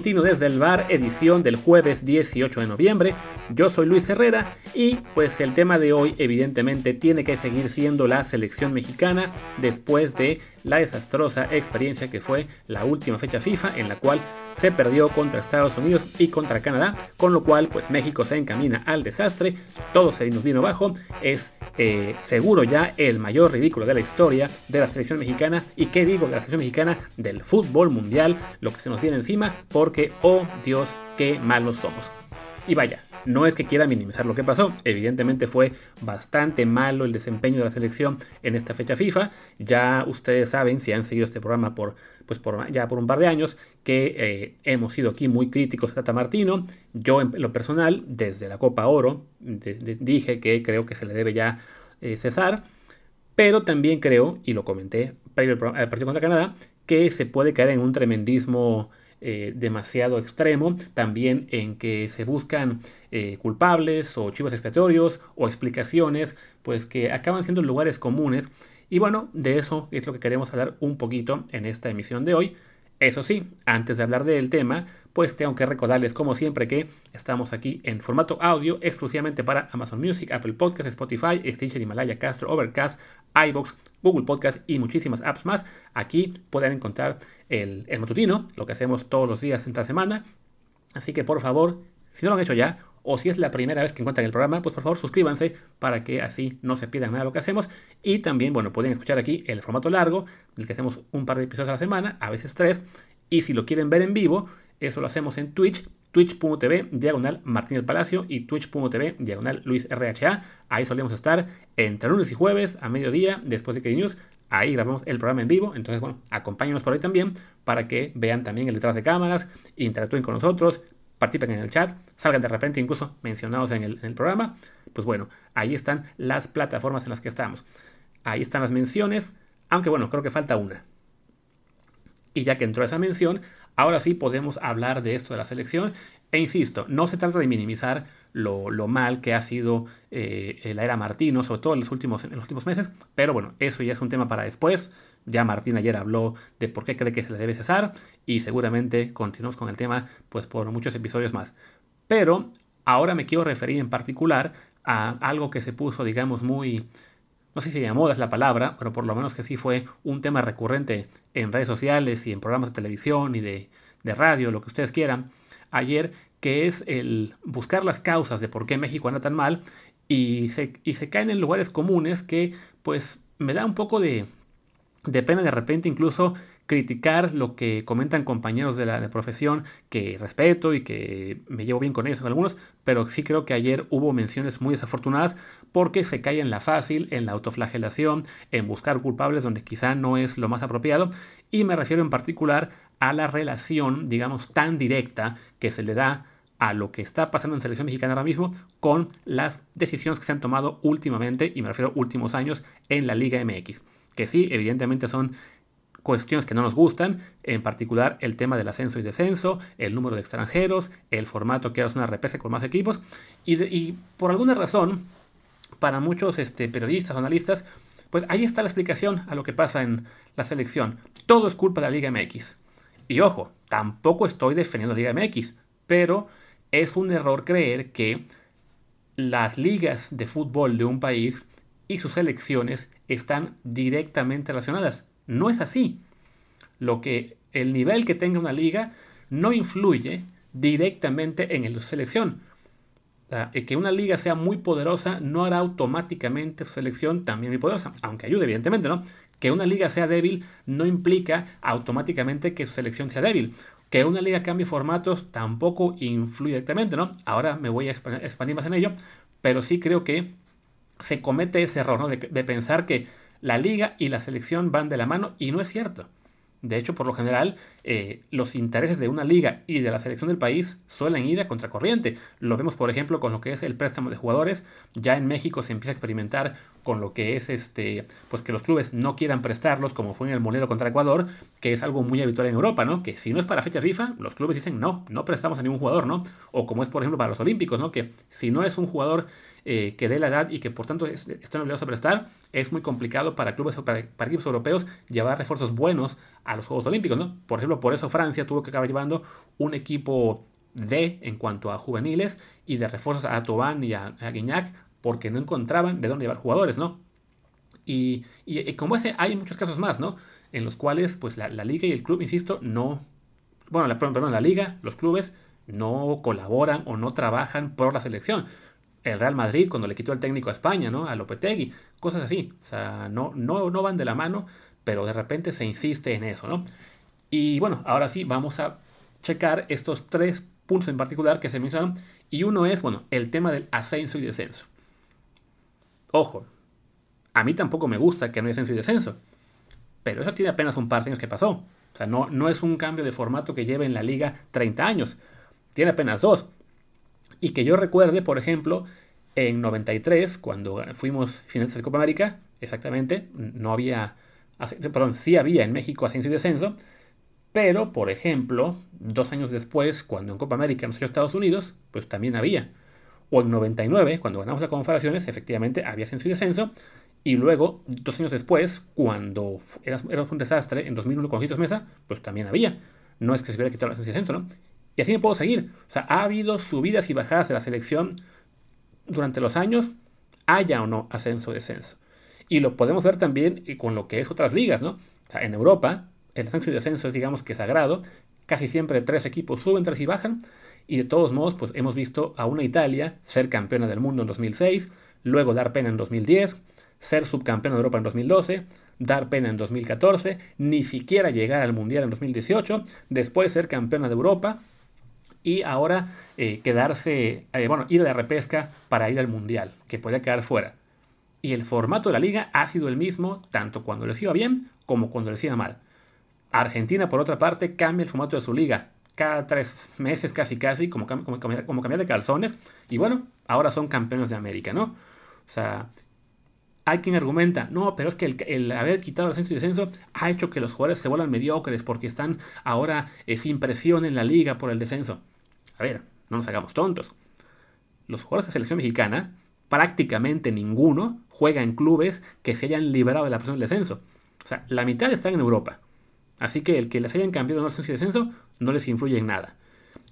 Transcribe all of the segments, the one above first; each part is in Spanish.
matutino desde el bar, edición del jueves 18 de noviembre. Yo soy Luis Herrera y pues el tema de hoy evidentemente tiene que seguir siendo la selección mexicana después de la desastrosa experiencia que fue la última fecha FIFA en la cual se perdió contra Estados Unidos y contra Canadá, con lo cual pues México se encamina al desastre, todo se nos vino abajo, es eh, seguro ya el mayor ridículo de la historia de la selección mexicana y qué digo de la selección mexicana del fútbol mundial, lo que se nos viene encima, porque oh Dios, qué malos somos. Y vaya, no es que quiera minimizar lo que pasó, evidentemente fue bastante malo el desempeño de la selección en esta fecha FIFA. Ya ustedes saben, si han seguido este programa por, pues por, ya por un par de años, que eh, hemos sido aquí muy críticos a Tata Martino. Yo en lo personal, desde la Copa Oro, dije que creo que se le debe ya eh, cesar. Pero también creo, y lo comenté previo al partido contra Canadá, que se puede caer en un tremendismo eh, demasiado extremo, también en que se buscan eh, culpables o chivos expiatorios o explicaciones, pues que acaban siendo lugares comunes. Y bueno, de eso es lo que queremos hablar un poquito en esta emisión de hoy. Eso sí, antes de hablar del tema, pues tengo que recordarles como siempre que estamos aquí en formato audio exclusivamente para Amazon Music, Apple Podcasts, Spotify, Stitcher, Himalaya, Castro, Overcast, iBox, Google Podcast y muchísimas apps más. Aquí pueden encontrar el, el matutino, lo que hacemos todos los días esta semana. Así que por favor, si no lo han hecho ya, o si es la primera vez que encuentran el programa, pues por favor suscríbanse para que así no se pierdan nada de lo que hacemos. Y también, bueno, pueden escuchar aquí el formato largo, del que hacemos un par de episodios a la semana, a veces tres. Y si lo quieren ver en vivo, eso lo hacemos en Twitch, twitch.tv diagonal Martín el Palacio y twitch.tv diagonal Luis RHA. Ahí solemos estar entre lunes y jueves a mediodía después de que News. Ahí grabamos el programa en vivo. Entonces, bueno, acompáñenos por ahí también para que vean también el detrás de cámaras, interactúen con nosotros, participen en el chat, salgan de repente incluso mencionados en el, en el programa. Pues bueno, ahí están las plataformas en las que estamos. Ahí están las menciones, aunque bueno, creo que falta una. Y ya que entró esa mención, ahora sí podemos hablar de esto de la selección. E insisto, no se trata de minimizar lo, mal que ha sido eh, la era Martino, sobre todo en los, últimos, en los últimos meses, pero bueno, eso ya es un tema para después. Ya Martín ayer habló de por qué cree que se le debe cesar y seguramente continuamos con el tema pues por muchos episodios más. Pero ahora me quiero referir en particular a algo que se puso, digamos, muy, no sé si de moda es la palabra, pero por lo menos que sí fue un tema recurrente en redes sociales y en programas de televisión y de, radio, lo que ustedes quieran, ayer, que es el buscar las causas de por qué México anda tan mal y se, y se caen en lugares comunes que pues me da un poco de, de pena de repente incluso criticar lo que comentan compañeros de la profesión que respeto y que me llevo bien con ellos algunos, pero sí creo que ayer hubo menciones muy desafortunadas porque se cae en la fácil, en la autoflagelación, en buscar culpables donde quizá no es lo más apropiado y me refiero en particular a la relación, digamos, tan directa que se le da a lo que está pasando en selección mexicana ahora mismo con las decisiones que se han tomado últimamente, y me refiero últimos años, en la Liga MX. Que sí, evidentemente son cuestiones que no nos gustan, en particular el tema del ascenso y descenso, el número de extranjeros, el formato que ahora es una repese con más equipos, y, por alguna razón, para muchos este, periodistas, analistas, pues ahí está la explicación a lo que pasa en la selección. Todo es culpa de la Liga MX. Y ojo, tampoco estoy defendiendo la Liga MX, pero es un error creer que las ligas de fútbol de un país y sus selecciones están directamente relacionadas. No es así. Lo que el nivel que tenga una liga no influye directamente en la selección. que una liga sea muy poderosa no hará automáticamente su selección también muy poderosa, aunque ayude evidentemente, ¿no? Que una liga sea débil no implica automáticamente que su selección sea débil. Que una liga cambie formatos tampoco influye directamente, ¿no? Ahora me voy a expandir más en ello, pero sí creo que se comete ese error, ¿no? de pensar que la liga y la selección van de la mano y no es cierto. De hecho, por lo general, eh, los intereses de una liga y de la selección del país suelen ir a contracorriente. Lo vemos, por ejemplo, con lo que es el préstamo de jugadores. Ya en México se empieza a experimentar con lo que es este, pues que los clubes no quieran prestarlos, como fue en el Monero contra Ecuador, que es algo muy habitual en Europa, ¿no? Que si no es para fecha FIFA, los clubes dicen no, no prestamos a ningún jugador, ¿no? O como es por ejemplo para los Olímpicos, ¿no? Que si no es un jugador eh, que dé la edad y que por tanto están obligados a prestar, es muy complicado para clubes para, para, equipos europeos llevar refuerzos buenos a los Juegos Olímpicos, ¿no? Por ejemplo, por eso Francia tuvo que acabar llevando un equipo D en cuanto a juveniles y de refuerzos a Tobán y a, a Guignac porque no encontraban de dónde llevar jugadores, ¿no? Y, como ese hay muchos casos más, ¿no? En los cuales pues la, liga y el club, insisto, no... Bueno, la, perdón, la liga, los clubes no colaboran o no trabajan por la selección. El Real Madrid cuando le quitó el técnico a España, ¿no? A Lopetegui, cosas así. O sea, no, no, no van de la mano, pero de repente se insiste en eso, ¿no? Y bueno, ahora sí, vamos a checar estos tres puntos en particular que se mencionan. Y uno es, bueno, el tema del ascenso y descenso. Ojo, a mí tampoco me gusta que no haya ascenso y descenso, pero eso tiene apenas un par de años que pasó. O sea, no, no es un cambio de formato que lleve en la liga 30 años, tiene apenas dos. Y que yo recuerde, por ejemplo, en 93, cuando fuimos finalistas de Copa América, exactamente, no había, perdón, sí había en México ascenso y descenso, pero, por ejemplo, dos años después, cuando en Copa América nos dio Estados Unidos, pues también había. O en 99, cuando ganamos las confederaciones, efectivamente había ascenso y descenso. Y luego, dos años después, cuando era, un desastre, en 2001 con Jitos Mesa, pues también había. No es que se hubiera quitado el ascenso y descenso, ¿no? Y así me puedo seguir. O sea, ha habido subidas y bajadas de la selección durante los años, haya o no ascenso o descenso. Y lo podemos ver también con lo que es otras ligas, ¿no? O sea, en Europa, el ascenso y descenso es, digamos que sagrado. Casi siempre tres equipos suben, tres y bajan. Y de todos modos, pues hemos visto a una Italia ser campeona del mundo en 2006, luego dar pena en 2010, ser subcampeona de Europa en 2012, dar pena en 2014, ni siquiera llegar al Mundial en 2018, después ser campeona de Europa y ahora eh, quedarse, eh, bueno, ir a la repesca para ir al Mundial, que podía quedar fuera. Y el formato de la liga ha sido el mismo tanto cuando les iba bien como cuando les iba mal. Argentina, por otra parte, cambia el formato de su liga cada tres meses casi casi, como, cambiar de calzones. Y bueno, ahora son campeones de América, ¿no? O sea, hay quien argumenta, no, pero es que el, haber quitado el ascenso y descenso ha hecho que los jugadores se vuelvan mediocres porque están ahora eh, sin presión en la liga por el descenso. A ver, no nos hagamos tontos. Los jugadores de selección mexicana, prácticamente ninguno juega en clubes que se hayan liberado de la presión del descenso. O sea, la mitad están en Europa. Así que el que les hayan cambiado el ascenso y descenso no les influye en nada.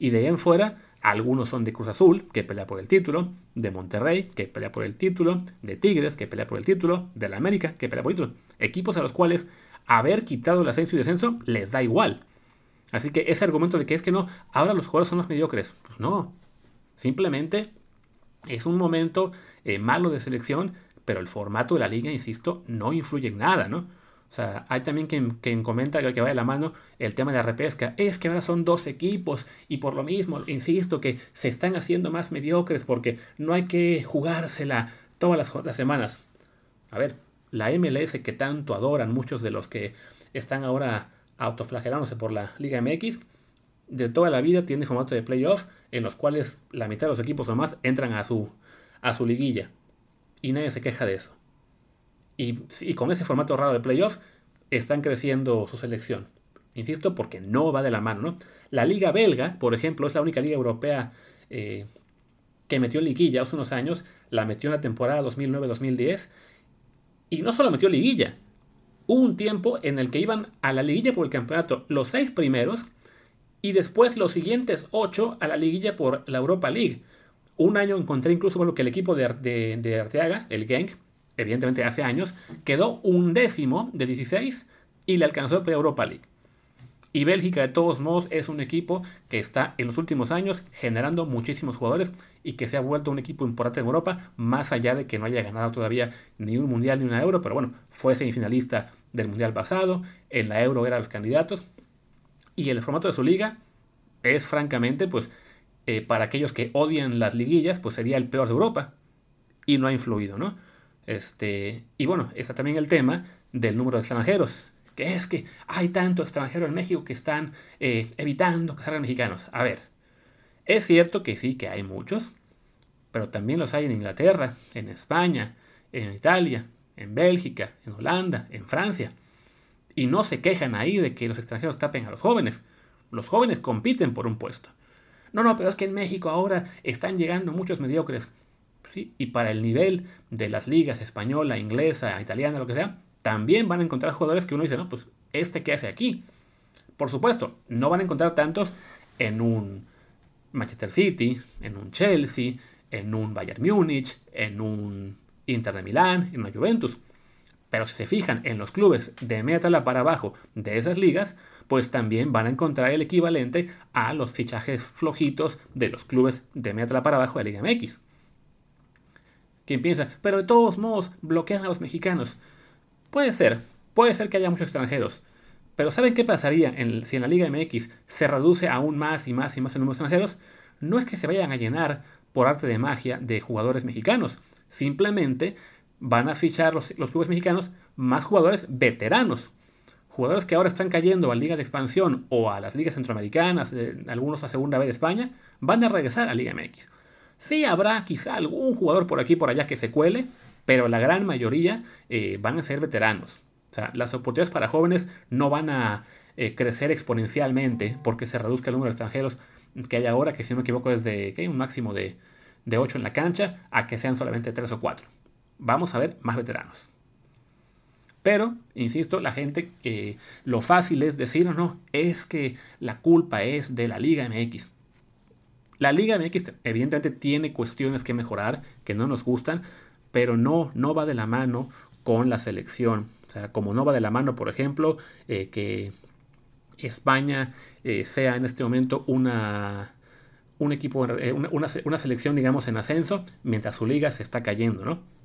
Y de ahí en fuera, algunos son de Cruz Azul, que pelea por el título, de Monterrey, que pelea por el título, de Tigres, que pelea por el título, de la América, que pelea por el título. Equipos a los cuales haber quitado el ascenso y descenso les da igual. Así que ese argumento de que es que no, ahora los jugadores son los mediocres, pues no. Simplemente es un momento eh, malo de selección, pero el formato de la liga, insisto, no influye en nada, ¿no? O sea, hay también quien, comenta que, va de la mano el tema de la repesca. Es que ahora son dos equipos y por lo mismo, insisto, que se están haciendo más mediocres porque no hay que jugársela todas las, las semanas. A ver, la MLS que tanto adoran muchos de los que están ahora autoflagelándose por la Liga MX, de toda la vida tiene formato de playoff en los cuales la mitad de los equipos o más entran a su, a su liguilla. Y nadie se queja de eso. Y, con ese formato raro de playoff están creciendo su selección. Insisto, porque no va de la mano. ¿no? La liga belga, por ejemplo, es la única liga europea eh, que metió liguilla hace unos años. La metió en la temporada 2009-2010. Y no solo metió liguilla. Hubo un tiempo en el que iban a la liguilla por el campeonato los seis primeros y después los siguientes ocho a la liguilla por la Europa League. Un año encontré incluso bueno, que el equipo de, Arteaga, el Genk, evidentemente hace años, quedó un décimo de 16 y le alcanzó el Europa League. Y Bélgica, de todos modos, es un equipo que está en los últimos años generando muchísimos jugadores y que se ha vuelto un equipo importante en Europa, más allá de que no haya ganado todavía ni un mundial ni una euro, pero bueno, fue semifinalista del mundial pasado, en la euro era los candidatos. Y el formato de su liga es francamente, pues, eh, para aquellos que odian las liguillas, pues sería el peor de Europa. Y no ha influido, ¿no? Este, y bueno, está también el tema del número de extranjeros, que es que hay tanto extranjero en México que están eh, evitando que salgan mexicanos. A ver, es cierto que sí, que hay muchos, pero también los hay en Inglaterra, en España, en Italia, en Bélgica, en Holanda, en Francia. Y no se quejan ahí de que los extranjeros tapen a los jóvenes. Los jóvenes compiten por un puesto. No, no, pero es que en México ahora están llegando muchos mediocres. Y para el nivel de las ligas española, inglesa, italiana, lo que sea, también van a encontrar jugadores que uno dice, no, pues, ¿este qué hace aquí? Por supuesto, no van a encontrar tantos en un Manchester City, en un Chelsea, en un Bayern Múnich, en un Inter de Milán, en una Juventus. Pero si se fijan en los clubes de media tabla para abajo de esas ligas, pues también van a encontrar el equivalente a los fichajes flojitos de los clubes de media tabla para abajo de la Liga MX. ¿Quién piensa? Pero de todos modos bloquean a los mexicanos. Puede ser, puede ser que haya muchos extranjeros. Pero ¿saben qué pasaría si en la Liga MX se reduce aún más y más y más el número de extranjeros? No es que se vayan a llenar por arte de magia de jugadores mexicanos. Simplemente van a fichar los, clubes mexicanos más jugadores veteranos. Jugadores que ahora están cayendo a la Liga de Expansión o a las ligas centroamericanas, algunos a Segunda B de España, van a regresar a Liga MX. Sí habrá quizá algún jugador por aquí por allá que se cuele, pero la gran mayoría eh, van a ser veteranos. O sea, las oportunidades para jóvenes no van a eh, crecer exponencialmente porque se reduzca el número de extranjeros que hay ahora, que si no me equivoco es de un máximo de, de 8 en la cancha, a que sean solamente 3 o 4 vamos a ver más veteranos. Pero, insisto, la gente, eh, lo fácil es decir, no, no, es que la culpa es de la Liga MX. La Liga MX evidentemente tiene cuestiones que mejorar, que no nos gustan, pero no, no va de la mano con la selección. O sea, como no va de la mano, por ejemplo, eh, que España eh, sea en este momento una, un equipo, una, una selección, digamos, en ascenso, mientras su liga se está cayendo, ¿no?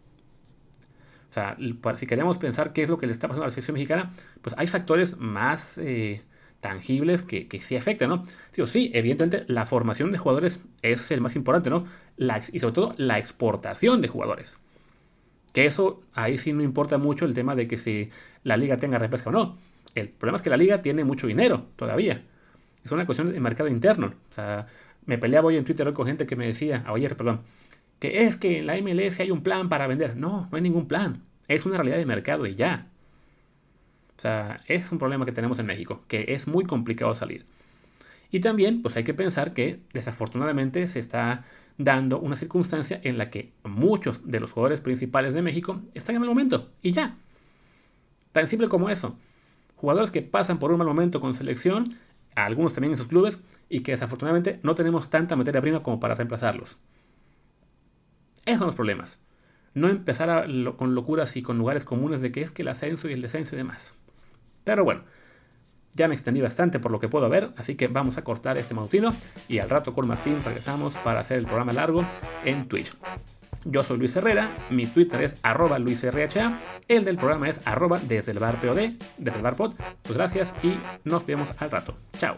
O sea, si queremos pensar qué es lo que le está pasando a la selección mexicana, pues hay factores más eh, tangibles que, sí afectan, ¿no? sí, evidentemente la formación de jugadores es el más importante, ¿no? y sobre todo la exportación de jugadores. Que eso, ahí sí no importa mucho el tema de que si la liga tenga repesca o no. El problema es que la liga tiene mucho dinero todavía. Es una cuestión de mercado interno. O sea, me peleaba hoy en Twitter con gente que me decía, ayer, perdón, que es que en la MLS hay un plan para vender. No, no hay ningún plan. Es una realidad de mercado y ya. O sea, ese es un problema que tenemos en México, que es muy complicado salir. Y también, pues hay que pensar que desafortunadamente se está dando una circunstancia en la que muchos de los jugadores principales de México están en el momento y ya. Tan simple como eso. Jugadores que pasan por un mal momento con selección, algunos también en sus clubes, y que desafortunadamente no tenemos tanta materia prima como para reemplazarlos. Esos son los problemas. No empezar con locuras y con lugares comunes de que es que el ascenso y el descenso y demás. Pero bueno, ya me extendí bastante por lo que puedo ver, así que vamos a cortar este matutino y al rato con Martín regresamos para hacer el programa largo en Twitch. Yo soy Luis Herrera, mi Twitter es arroba luisrha, el del programa es arroba desde el bar POD, desde el bar. Pues gracias y nos vemos al rato. Chao.